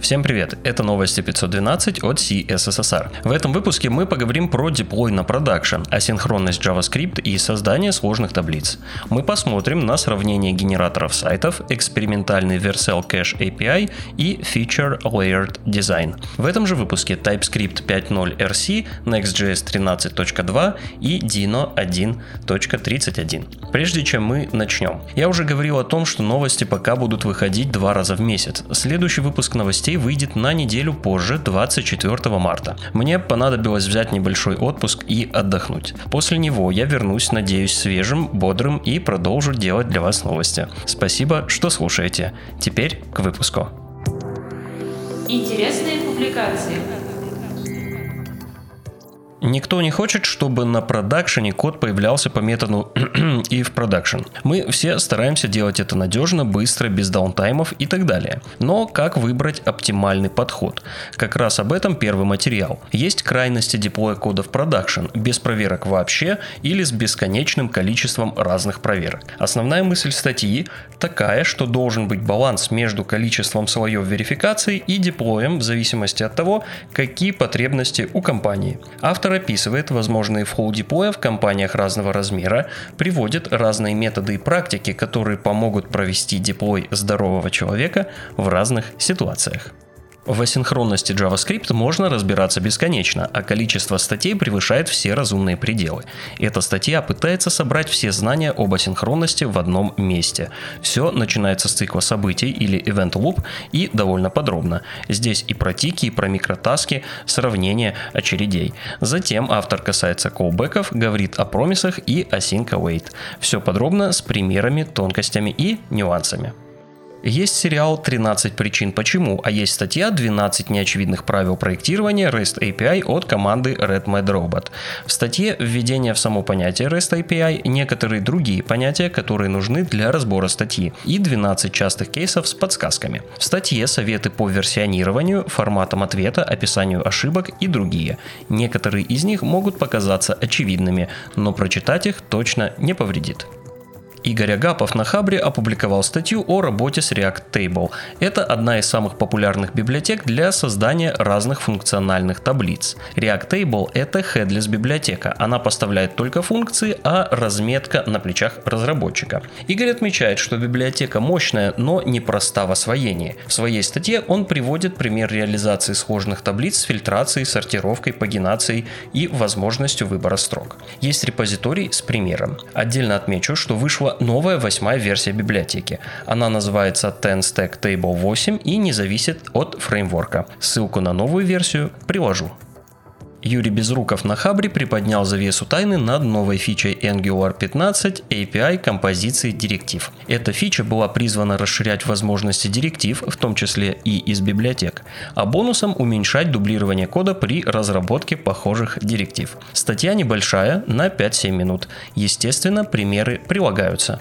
Всем привет, это новости 512 от CSSR. В этом выпуске мы поговорим про деплой на продакшн, асинхронность JavaScript и создание сложных таблиц. Мы посмотрим на сравнение генераторов сайтов, экспериментальный Vercel Cache API и Feature Layered Design. В этом же выпуске TypeScript 5.0 RC, Next.js 13.2 и Dino 1.31. Прежде чем мы начнем, я уже говорил о том, что новости пока будут выходить два раза в месяц. Следующий выпуск новостей новостей выйдет на неделю позже, 24 марта. Мне понадобилось взять небольшой отпуск и отдохнуть. После него я вернусь, надеюсь, свежим, бодрым и продолжу делать для вас новости. Спасибо, что слушаете. Теперь к выпуску. Интересные публикации. Никто не хочет, чтобы на продакшене код появлялся по методу и в продакшн. Мы все стараемся делать это надежно, быстро, без даунтаймов и так далее. Но как выбрать оптимальный подход? Как раз об этом первый материал. Есть крайности деплоя кода в продакшн, без проверок вообще или с бесконечным количеством разных проверок. Основная мысль статьи такая, что должен быть баланс между количеством слоев верификации и деплоем в зависимости от того, какие потребности у компании. Автор Автор описывает возможные флоу деплоя в компаниях разного размера, приводит разные методы и практики, которые помогут провести деплой здорового человека в разных ситуациях. В асинхронности JavaScript можно разбираться бесконечно, а количество статей превышает все разумные пределы. Эта статья пытается собрать все знания об асинхронности в одном месте. Все начинается с цикла событий или event loop и довольно подробно. Здесь и про тики, и про микротаски, сравнение очередей. Затем автор касается колбеков, говорит о промисах и async await. Все подробно с примерами, тонкостями и нюансами. Есть сериал «13 причин почему», а есть статья «12 неочевидных правил проектирования REST API» от команды Red. В статье введение в само понятие REST API, некоторые другие понятия, которые нужны для разбора статьи, и 12 частых кейсов с подсказками. В статье советы по версионированию, форматам ответа, описанию ошибок и другие. Некоторые из них могут показаться очевидными, но прочитать их точно не повредит. Игорь Агапов на Хабре опубликовал статью о работе с React Table. Это одна из самых популярных библиотек для создания разных функциональных таблиц. React Table – это headless библиотека. Она поставляет только функции, а разметка на плечах разработчика. Игорь отмечает, что библиотека мощная, но непроста в освоении. В своей статье он приводит пример реализации сложных таблиц с фильтрацией, сортировкой, пагинацией и возможностью выбора строк. Есть репозиторий с примером. Отдельно отмечу, что вышло новая восьмая версия библиотеки. Она называется TenStack Table 8 и не зависит от фреймворка. Ссылку на новую версию приложу. Юрий Безруков на Хабре приподнял завесу тайны над новой фичей Angular 15 API композиции директив. Эта фича была призвана расширять возможности директив, в том числе и из библиотек, а бонусом уменьшать дублирование кода при разработке похожих директив. Статья небольшая, на 5-7 минут. Естественно, примеры прилагаются.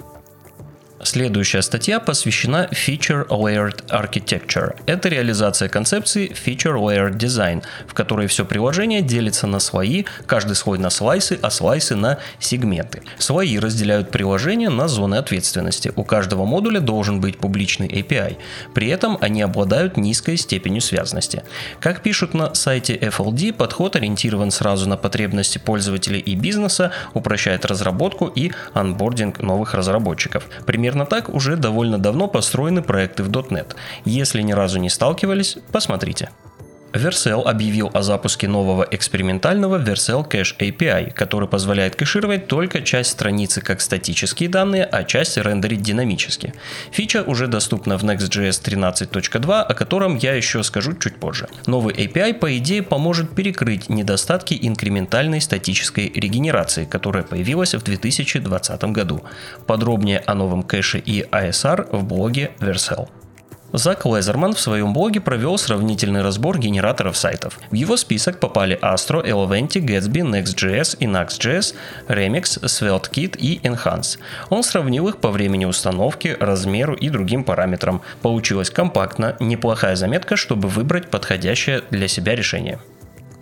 Следующая статья посвящена Feature Layered Architecture. Это реализация концепции Feature Layered Design, в которой все приложение делится на слои, каждый слой на слайсы, а слайсы на сегменты. Слои разделяют приложение на зоны ответственности. У каждого модуля должен быть публичный API. При этом они обладают низкой степенью связности. Как пишут на сайте FLD, подход ориентирован сразу на потребности пользователей и бизнеса, упрощает разработку и анбординг новых разработчиков. Пример Примерно так уже довольно давно построены проекты в .NET. Если ни разу не сталкивались, посмотрите. Vercel объявил о запуске нового экспериментального Vercel Cache API, который позволяет кэшировать только часть страницы как статические данные, а часть рендерить динамически. Фича уже доступна в Next.js 13.2, о котором я еще скажу чуть позже. Новый API, по идее, поможет перекрыть недостатки инкрементальной статической регенерации, которая появилась в 2020 году. Подробнее о новом кэше и ASR в блоге Vercel. Зак Лезерман в своем блоге провел сравнительный разбор генераторов сайтов. В его список попали Astro, Eleventy, Gatsby, Next.js и Nuxt.js, Remix, SvelteKit и Enhance. Он сравнил их по времени установки, размеру и другим параметрам. Получилось компактно, неплохая заметка, чтобы выбрать подходящее для себя решение.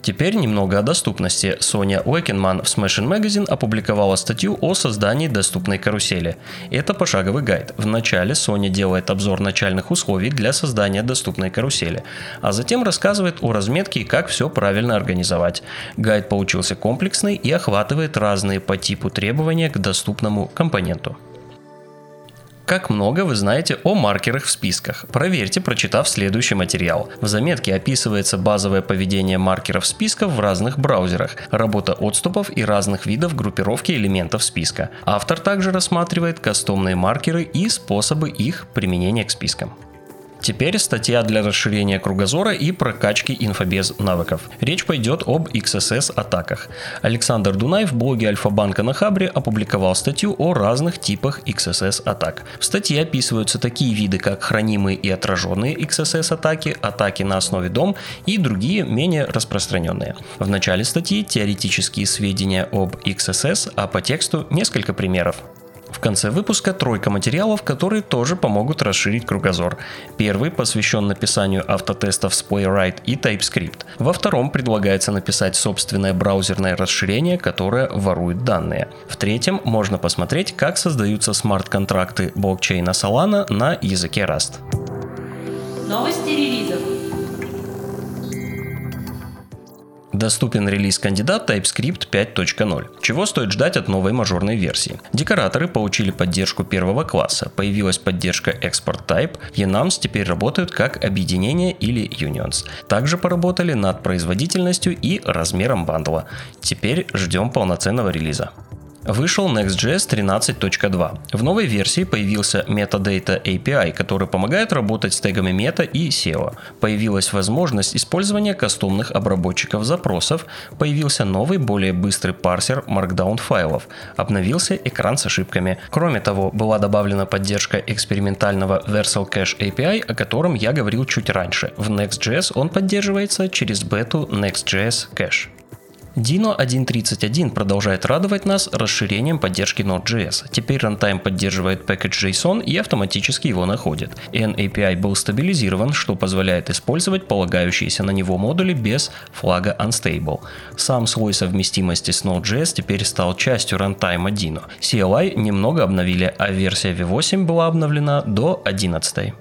Теперь немного о доступности. Соня Уэкенман в Smashing Magazine опубликовала статью о создании доступной карусели. Это пошаговый гайд. Вначале Соня делает обзор начальных условий для создания доступной карусели, а затем рассказывает о разметке и как все правильно организовать. Гайд получился комплексный и охватывает разные по типу требования к доступному компоненту. Как много вы знаете о маркерах в списках? Проверьте, прочитав следующий материал. В заметке описывается базовое поведение маркеров списков в разных браузерах, работа отступов и разных видов группировки элементов списка. Автор также рассматривает кастомные маркеры и способы их применения к спискам. Теперь статья для расширения кругозора и прокачки инфобез навыков. Речь пойдет об XSS атаках. Александр Дунай в блоге Альфа-банка на Хабре опубликовал статью о разных типах XSS атак. В статье описываются такие виды, как хранимые и отраженные XSS атаки, атаки на основе дом и другие менее распространенные. В начале статьи теоретические сведения об XSS, а по тексту несколько примеров. В конце выпуска тройка материалов, которые тоже помогут расширить кругозор. Первый посвящен написанию автотестов с Playwright и TypeScript. Во втором предлагается написать собственное браузерное расширение, которое ворует данные. В третьем можно посмотреть, как создаются смарт-контракты блокчейна Solana на языке Rust. Новости Доступен релиз кандидат TypeScript 5.0. Чего стоит ждать от новой мажорной версии? Декораторы получили поддержку первого класса, появилась поддержка Export Type, Enums теперь работают как объединение или Unions. Также поработали над производительностью и размером бандла. Теперь ждем полноценного релиза. Вышел Next.js 13.2. В новой версии появился Metadata API, который помогает работать с тегами мета и SEO. Появилась возможность использования кастомных обработчиков запросов, появился новый, более быстрый парсер Markdown файлов, обновился экран с ошибками. Кроме того, была добавлена поддержка экспериментального Versal Cache API, о котором я говорил чуть раньше. В Next.js он поддерживается через бету Next.js Cache. Dino 1.31 продолжает радовать нас расширением поддержки Node.js. Теперь runtime поддерживает package.json и автоматически его находит. NAPI был стабилизирован, что позволяет использовать полагающиеся на него модули без флага unstable. Сам слой совместимости с Node.js теперь стал частью runtime Dino. CLI немного обновили, а версия V8 была обновлена до 11.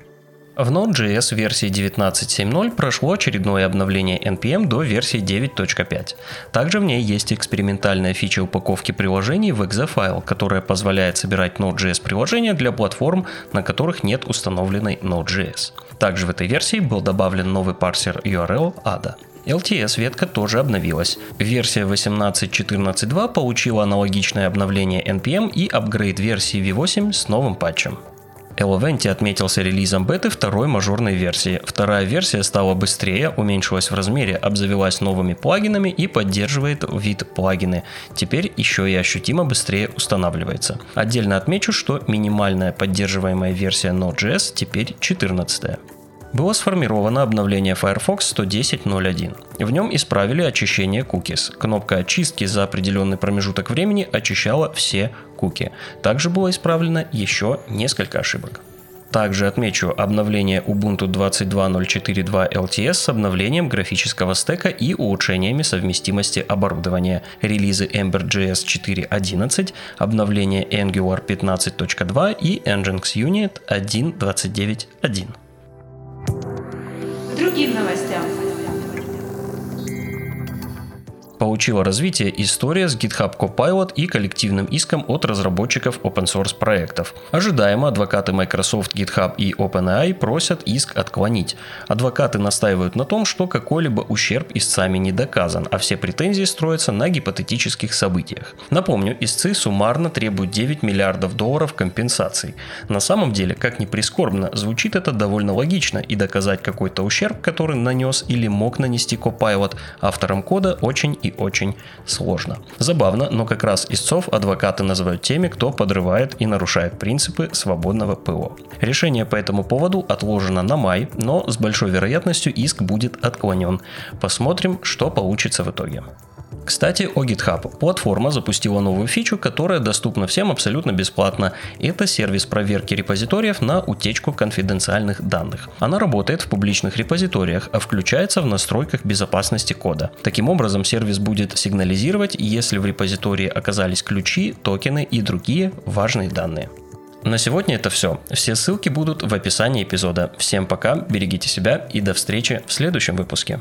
В Node.js версии 19.7.0 прошло очередное обновление NPM до версии 9.5. Также в ней есть экспериментальная фича упаковки приложений в exe файл, которая позволяет собирать Node.js приложения для платформ, на которых нет установленной Node.js. Также в этой версии был добавлен новый парсер URL ADA. LTS ветка тоже обновилась. Версия 18.14.2 получила аналогичное обновление NPM и апгрейд версии V8 с новым патчем. Eleventy отметился релизом беты второй мажорной версии. Вторая версия стала быстрее, уменьшилась в размере, обзавелась новыми плагинами и поддерживает вид плагины. Теперь еще и ощутимо быстрее устанавливается. Отдельно отмечу, что минимальная поддерживаемая версия Node.js теперь 14 было сформировано обновление Firefox 110.01. В нем исправили очищение cookies. Кнопка очистки за определенный промежуток времени очищала все куки. Также было исправлено еще несколько ошибок. Также отмечу обновление Ubuntu 22.04.2 LTS с обновлением графического стека и улучшениями совместимости оборудования, релизы Ember.js 4.11, обновление Angular 15.2 и Nginx Unit 1.29.1 другим новостям получила развитие история с GitHub Copilot и коллективным иском от разработчиков open source проектов. Ожидаемо адвокаты Microsoft, GitHub и OpenAI просят иск отклонить. Адвокаты настаивают на том, что какой-либо ущерб истцами не доказан, а все претензии строятся на гипотетических событиях. Напомню, истцы суммарно требуют 9 миллиардов долларов компенсаций. На самом деле, как ни прискорбно, звучит это довольно логично, и доказать какой-то ущерб, который нанес или мог нанести Copilot авторам кода очень и очень сложно. Забавно, но как раз истцов адвокаты называют теми, кто подрывает и нарушает принципы свободного ПО. Решение по этому поводу отложено на май, но с большой вероятностью иск будет отклонен. Посмотрим, что получится в итоге. Кстати, о GitHub. Платформа запустила новую фичу, которая доступна всем абсолютно бесплатно. Это сервис проверки репозиториев на утечку конфиденциальных данных. Она работает в публичных репозиториях, а включается в настройках безопасности кода. Таким образом, сервис будет сигнализировать, если в репозитории оказались ключи, токены и другие важные данные. На сегодня это все. Все ссылки будут в описании эпизода. Всем пока, берегите себя и до встречи в следующем выпуске.